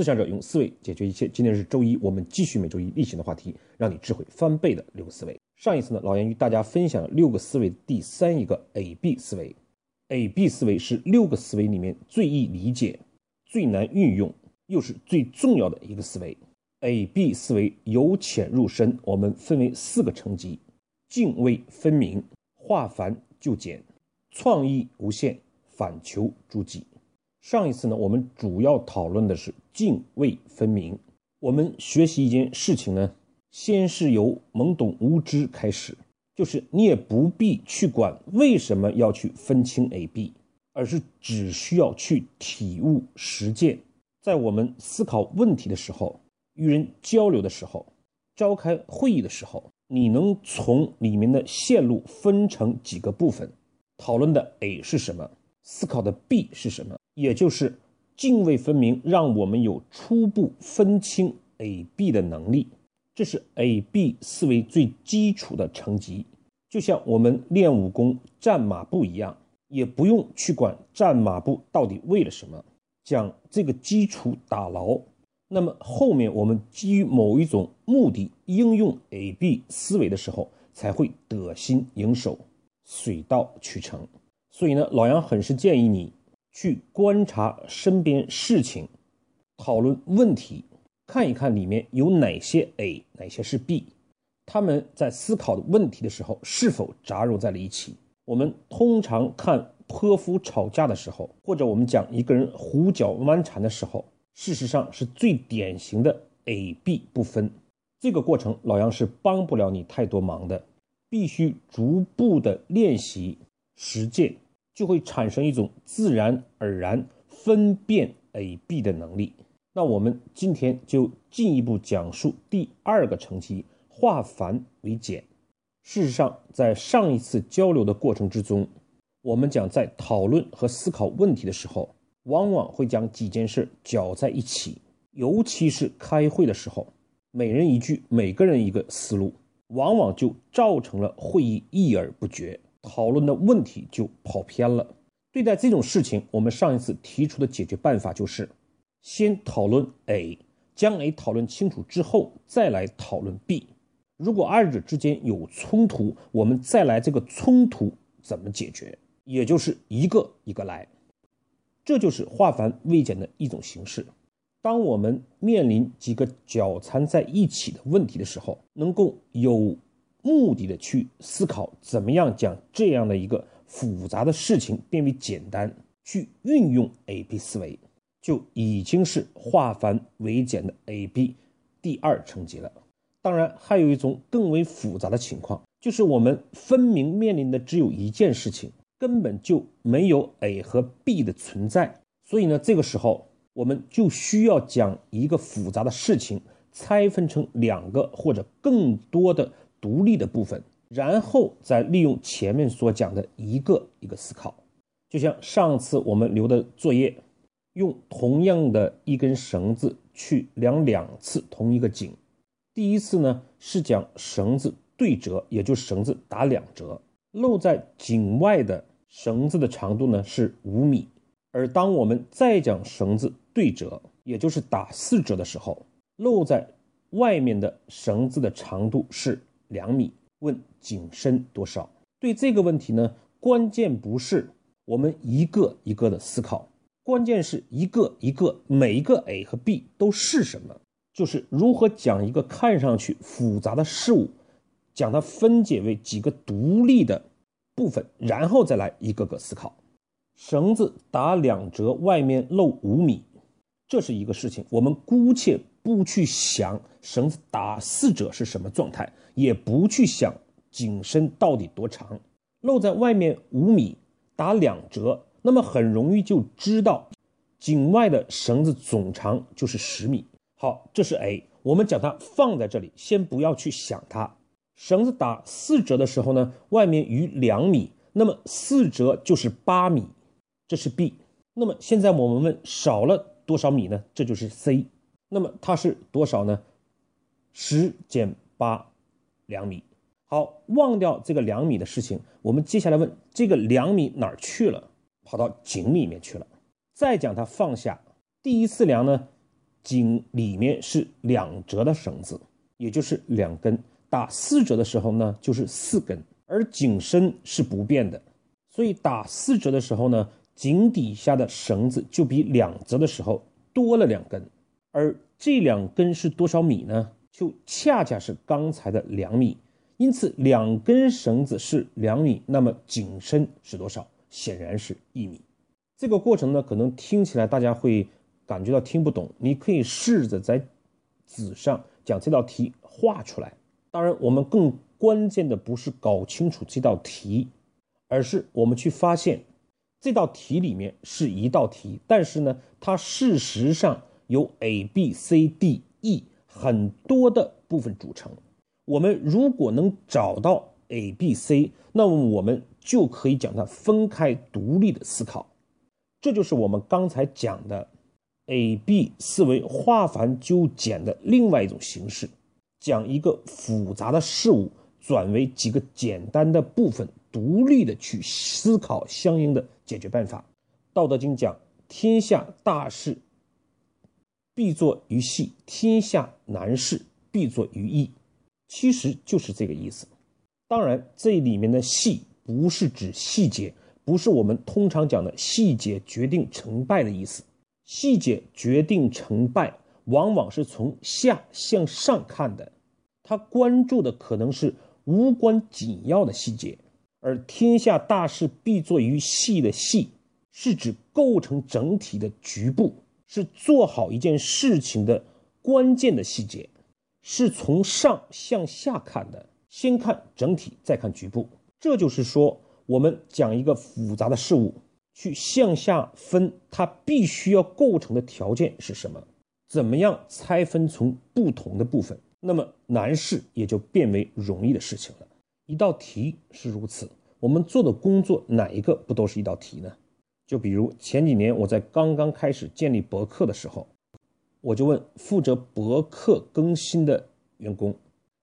思想者用思维解决一切。今天是周一，我们继续每周一例行的话题，让你智慧翻倍的六个思维。上一次呢，老严与大家分享了六个思维第三一个 A B 思维。A B 思维是六个思维里面最易理解、最难运用，又是最重要的一个思维。A B 思维由浅入深，我们分为四个层级：泾渭分明、化繁就简、创意无限、反求诸己。上一次呢，我们主要讨论的是泾渭分明。我们学习一件事情呢，先是由懵懂无知开始，就是你也不必去管为什么要去分清 A、B，而是只需要去体悟实践。在我们思考问题的时候，与人交流的时候，召开会议的时候，你能从里面的线路分成几个部分，讨论的 A 是什么，思考的 B 是什么？也就是泾渭分明，让我们有初步分清 A、B 的能力，这是 A、B 思维最基础的层级。就像我们练武功站马步一样，也不用去管站马步到底为了什么，将这个基础打牢，那么后面我们基于某一种目的应用 A、B 思维的时候，才会得心应手，水到渠成。所以呢，老杨很是建议你。去观察身边事情，讨论问题，看一看里面有哪些 A，哪些是 B，他们在思考的问题的时候是否杂糅在了一起。我们通常看泼妇吵架的时候，或者我们讲一个人胡搅蛮缠的时候，事实上是最典型的 A、B 不分。这个过程老杨是帮不了你太多忙的，必须逐步的练习实践。就会产生一种自然而然分辨 A、B 的能力。那我们今天就进一步讲述第二个层级：化繁为简。事实上，在上一次交流的过程之中，我们讲在讨论和思考问题的时候，往往会将几件事搅在一起，尤其是开会的时候，每人一句，每个人一个思路，往往就造成了会议议而不决。讨论的问题就跑偏了。对待这种事情，我们上一次提出的解决办法就是：先讨论 A，将 A 讨论清楚之后，再来讨论 B。如果二者之间有冲突，我们再来这个冲突怎么解决，也就是一个一个来。这就是化繁为简的一种形式。当我们面临几个搅缠在一起的问题的时候，能够有。目的的去思考怎么样将这样的一个复杂的事情变为简单，去运用 A B 思维，就已经是化繁为简的 A B 第二层级了。当然，还有一种更为复杂的情况，就是我们分明面临的只有一件事情，根本就没有 A 和 B 的存在。所以呢，这个时候我们就需要将一个复杂的事情拆分成两个或者更多的。独立的部分，然后再利用前面所讲的一个一个思考，就像上次我们留的作业，用同样的一根绳子去量两次同一个井。第一次呢是将绳子对折，也就是绳子打两折，露在井外的绳子的长度呢是五米。而当我们再将绳子对折，也就是打四折的时候，露在外面的绳子的长度是。两米，问井深多少？对这个问题呢，关键不是我们一个一个的思考，关键是一个一个每一个 A 和 B 都是什么？就是如何将一个看上去复杂的事物，将它分解为几个独立的部分，然后再来一个个思考。绳子打两折，外面露五米，这是一个事情。我们姑且。不去想绳子打四折是什么状态，也不去想井深到底多长，露在外面五米打两折，那么很容易就知道井外的绳子总长就是十米。好，这是 A，我们将它放在这里，先不要去想它。绳子打四折的时候呢，外面余两米，那么四折就是八米，这是 B。那么现在我们问少了多少米呢？这就是 C。那么它是多少呢？十减八，两米。好，忘掉这个两米的事情，我们接下来问这个两米哪儿去了？跑到井里面去了。再将它放下，第一次量呢，井里面是两折的绳子，也就是两根；打四折的时候呢，就是四根。而井深是不变的，所以打四折的时候呢，井底下的绳子就比两折的时候多了两根。而这两根是多少米呢？就恰恰是刚才的两米。因此，两根绳子是两米，那么井深是多少？显然是一米。这个过程呢，可能听起来大家会感觉到听不懂。你可以试着在纸上将这道题画出来。当然，我们更关键的不是搞清楚这道题，而是我们去发现这道题里面是一道题，但是呢，它事实上由 A、B、C、D、E 很多的部分组成。我们如果能找到 A、B、C，那么我们就可以将它分开独立的思考。这就是我们刚才讲的 A、B 思维化繁就简的另外一种形式，将一个复杂的事物转为几个简单的部分，独立的去思考相应的解决办法。道德经讲：“天下大事必作于细，天下难事必作于易。”其实就是这个意思，当然这里面的细不是指细节，不是我们通常讲的细节决定成败的意思。细节决定成败，往往是从下向上看的，他关注的可能是无关紧要的细节，而天下大事必作于细的细，是指构成整体的局部，是做好一件事情的关键的细节。是从上向下看的，先看整体，再看局部。这就是说，我们讲一个复杂的事物，去向下分，它必须要构成的条件是什么？怎么样拆分成不同的部分？那么难事也就变为容易的事情了。一道题是如此，我们做的工作哪一个不都是一道题呢？就比如前几年我在刚刚开始建立博客的时候。我就问负责博客更新的员工：“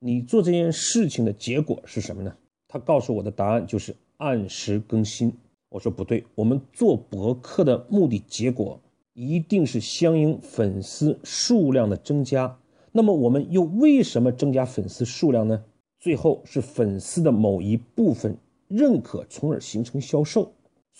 你做这件事情的结果是什么呢？”他告诉我的答案就是按时更新。我说不对，我们做博客的目的结果一定是相应粉丝数量的增加。那么我们又为什么增加粉丝数量呢？最后是粉丝的某一部分认可，从而形成销售。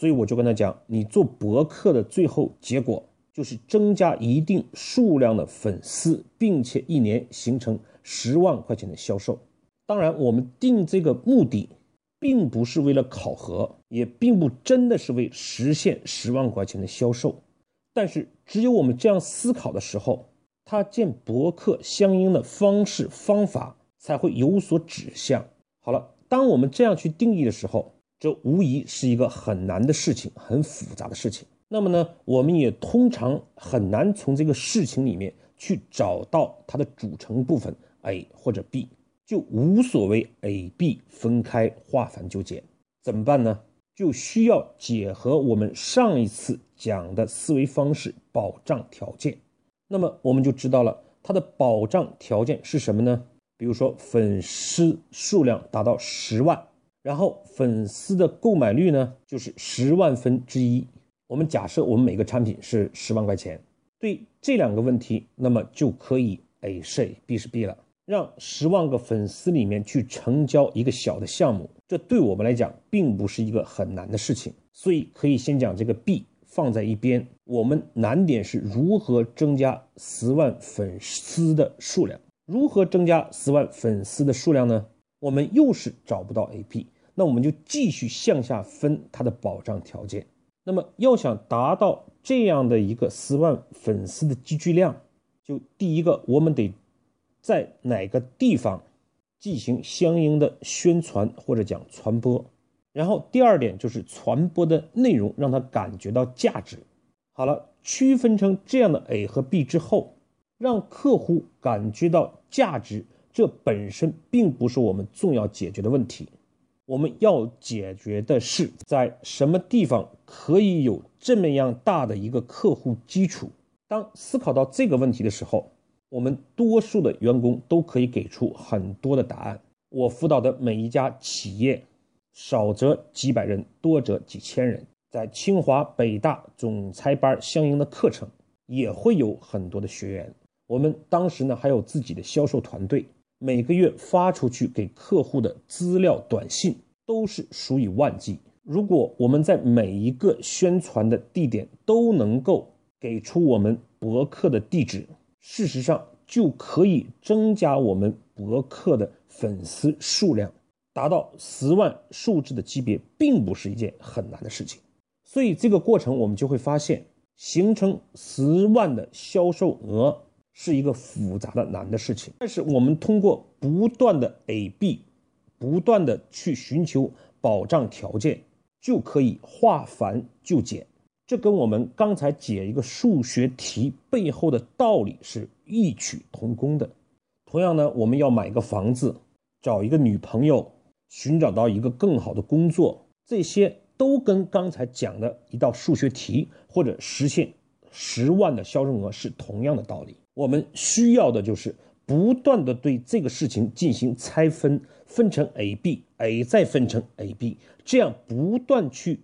所以我就跟他讲：“你做博客的最后结果。”就是增加一定数量的粉丝，并且一年形成十万块钱的销售。当然，我们定这个目的，并不是为了考核，也并不真的是为实现十万块钱的销售。但是，只有我们这样思考的时候，他建博客相应的方式方法才会有所指向。好了，当我们这样去定义的时候，这无疑是一个很难的事情，很复杂的事情。那么呢，我们也通常很难从这个事情里面去找到它的组成部分 A 或者 B，就无所谓 A、B 分开化繁就简，怎么办呢？就需要结合我们上一次讲的思维方式保障条件。那么我们就知道了它的保障条件是什么呢？比如说粉丝数量达到十万，然后粉丝的购买率呢就是十万分之一。我们假设我们每个产品是十万块钱，对这两个问题，那么就可以 A 是 A，B 是 B 了。让十万个粉丝里面去成交一个小的项目，这对我们来讲并不是一个很难的事情，所以可以先讲这个 B 放在一边。我们难点是如何增加十万粉丝的数量？如何增加十万粉丝的数量呢？我们又是找不到 A、B，那我们就继续向下分它的保障条件。那么要想达到这样的一个十万粉丝的积聚量，就第一个，我们得在哪个地方进行相应的宣传或者讲传播，然后第二点就是传播的内容让他感觉到价值。好了，区分成这样的 A 和 B 之后，让客户感觉到价值，这本身并不是我们重要解决的问题。我们要解决的是在什么地方可以有这么样大的一个客户基础。当思考到这个问题的时候，我们多数的员工都可以给出很多的答案。我辅导的每一家企业，少则几百人，多则几千人，在清华、北大总裁班相应的课程，也会有很多的学员。我们当时呢还有自己的销售团队，每个月发出去给客户的资料短信都是数以万计。如果我们在每一个宣传的地点都能够给出我们博客的地址，事实上就可以增加我们博客的粉丝数量，达到十万数字的级别，并不是一件很难的事情。所以这个过程我们就会发现，形成十万的销售额是一个复杂的难的事情。但是我们通过不断的 A B，不断的去寻求保障条件。就可以化繁就简，这跟我们刚才解一个数学题背后的道理是异曲同工的。同样呢，我们要买个房子，找一个女朋友，寻找到一个更好的工作，这些都跟刚才讲的一道数学题或者实现十万的销售额是同样的道理。我们需要的就是不断的对这个事情进行拆分，分成 A、B，A 再分成 A、B。这样不断去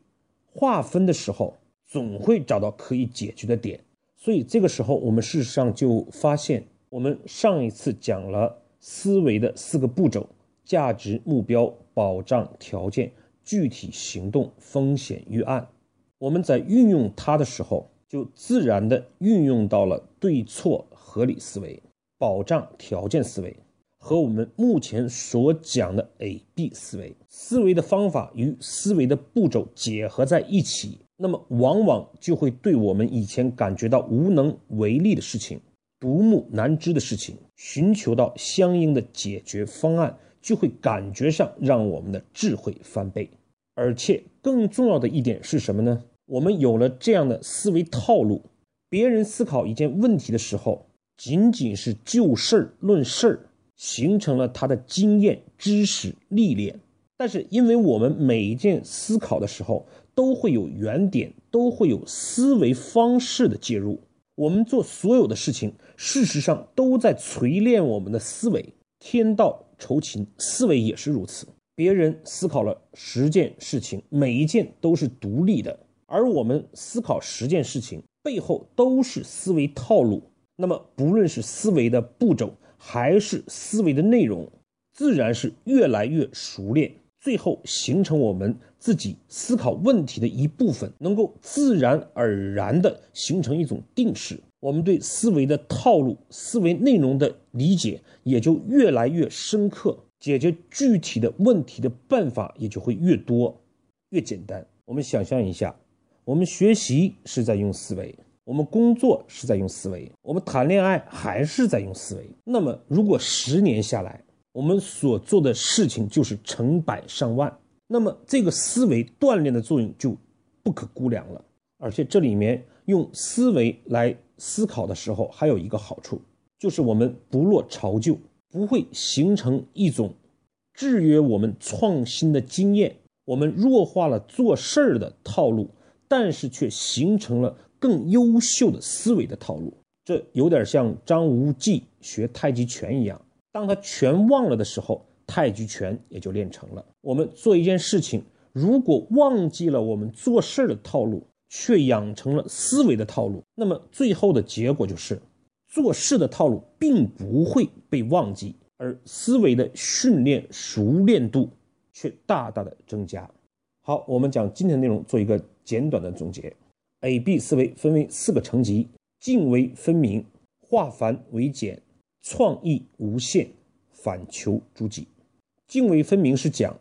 划分的时候，总会找到可以解决的点。所以这个时候，我们事实上就发现，我们上一次讲了思维的四个步骤：价值、目标、保障、条件、具体行动、风险预案。我们在运用它的时候，就自然的运用到了对错合理思维、保障条件思维。和我们目前所讲的 A B 思维思维的方法与思维的步骤结合在一起，那么往往就会对我们以前感觉到无能为力的事情、独木难支的事情，寻求到相应的解决方案，就会感觉上让我们的智慧翻倍。而且更重要的一点是什么呢？我们有了这样的思维套路，别人思考一件问题的时候，仅仅是就事儿论事儿。形成了他的经验、知识、历练，但是因为我们每一件思考的时候都会有原点，都会有思维方式的介入。我们做所有的事情，事实上都在锤炼我们的思维。天道酬勤，思维也是如此。别人思考了十件事情，每一件都是独立的，而我们思考十件事情背后都是思维套路。那么，不论是思维的步骤，还是思维的内容，自然是越来越熟练，最后形成我们自己思考问题的一部分，能够自然而然的形成一种定式。我们对思维的套路、思维内容的理解也就越来越深刻，解决具体的问题的办法也就会越多、越简单。我们想象一下，我们学习是在用思维。我们工作是在用思维，我们谈恋爱还是在用思维。那么，如果十年下来，我们所做的事情就是成百上万，那么这个思维锻炼的作用就不可估量了。而且，这里面用思维来思考的时候，还有一个好处，就是我们不落潮旧，不会形成一种制约我们创新的经验。我们弱化了做事儿的套路，但是却形成了。更优秀的思维的套路，这有点像张无忌学太极拳一样。当他全忘了的时候，太极拳也就练成了。我们做一件事情，如果忘记了我们做事的套路，却养成了思维的套路，那么最后的结果就是，做事的套路并不会被忘记，而思维的训练熟练度却大大的增加。好，我们讲今天的内容，做一个简短的总结。A B 思维分为四个层级：泾渭分明、化繁为简、创意无限、反求诸己。泾渭分明是讲，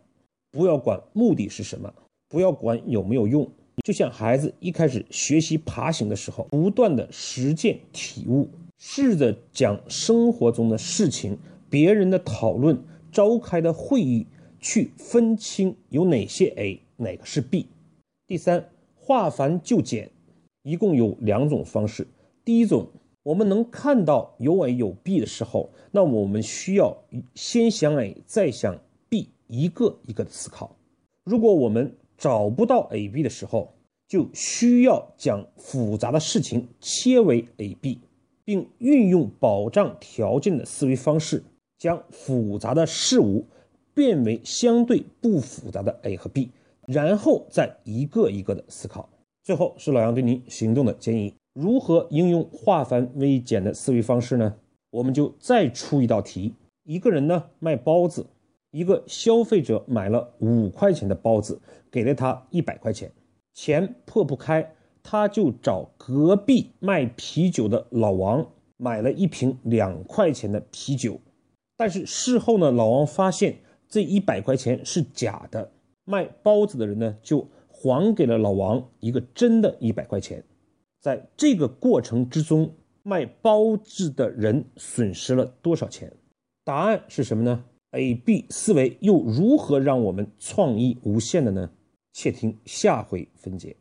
不要管目的是什么，不要管有没有用。就像孩子一开始学习爬行的时候，不断的实践体悟，试着讲生活中的事情、别人的讨论、召开的会议，去分清有哪些 A，哪个是 B。第三。化繁就简，一共有两种方式。第一种，我们能看到有 A 有 B 的时候，那我们需要先想 A，再想 B，一个一个的思考。如果我们找不到 A、B 的时候，就需要将复杂的事情切为 A、B，并运用保障条件的思维方式，将复杂的事物变为相对不复杂的 A 和 B。然后再一个一个的思考，最后是老杨对您行动的建议。如何应用化繁为简的思维方式呢？我们就再出一道题：一个人呢卖包子，一个消费者买了五块钱的包子，给了他一百块钱，钱破不开，他就找隔壁卖啤酒的老王买了一瓶两块钱的啤酒。但是事后呢，老王发现这一百块钱是假的，卖包子的人呢就还给了老王一个真的一百块钱。在这个过程之中，卖包子的人损失了多少钱？答案是什么呢？A B 思维又如何让我们创意无限的呢？且听下回分解。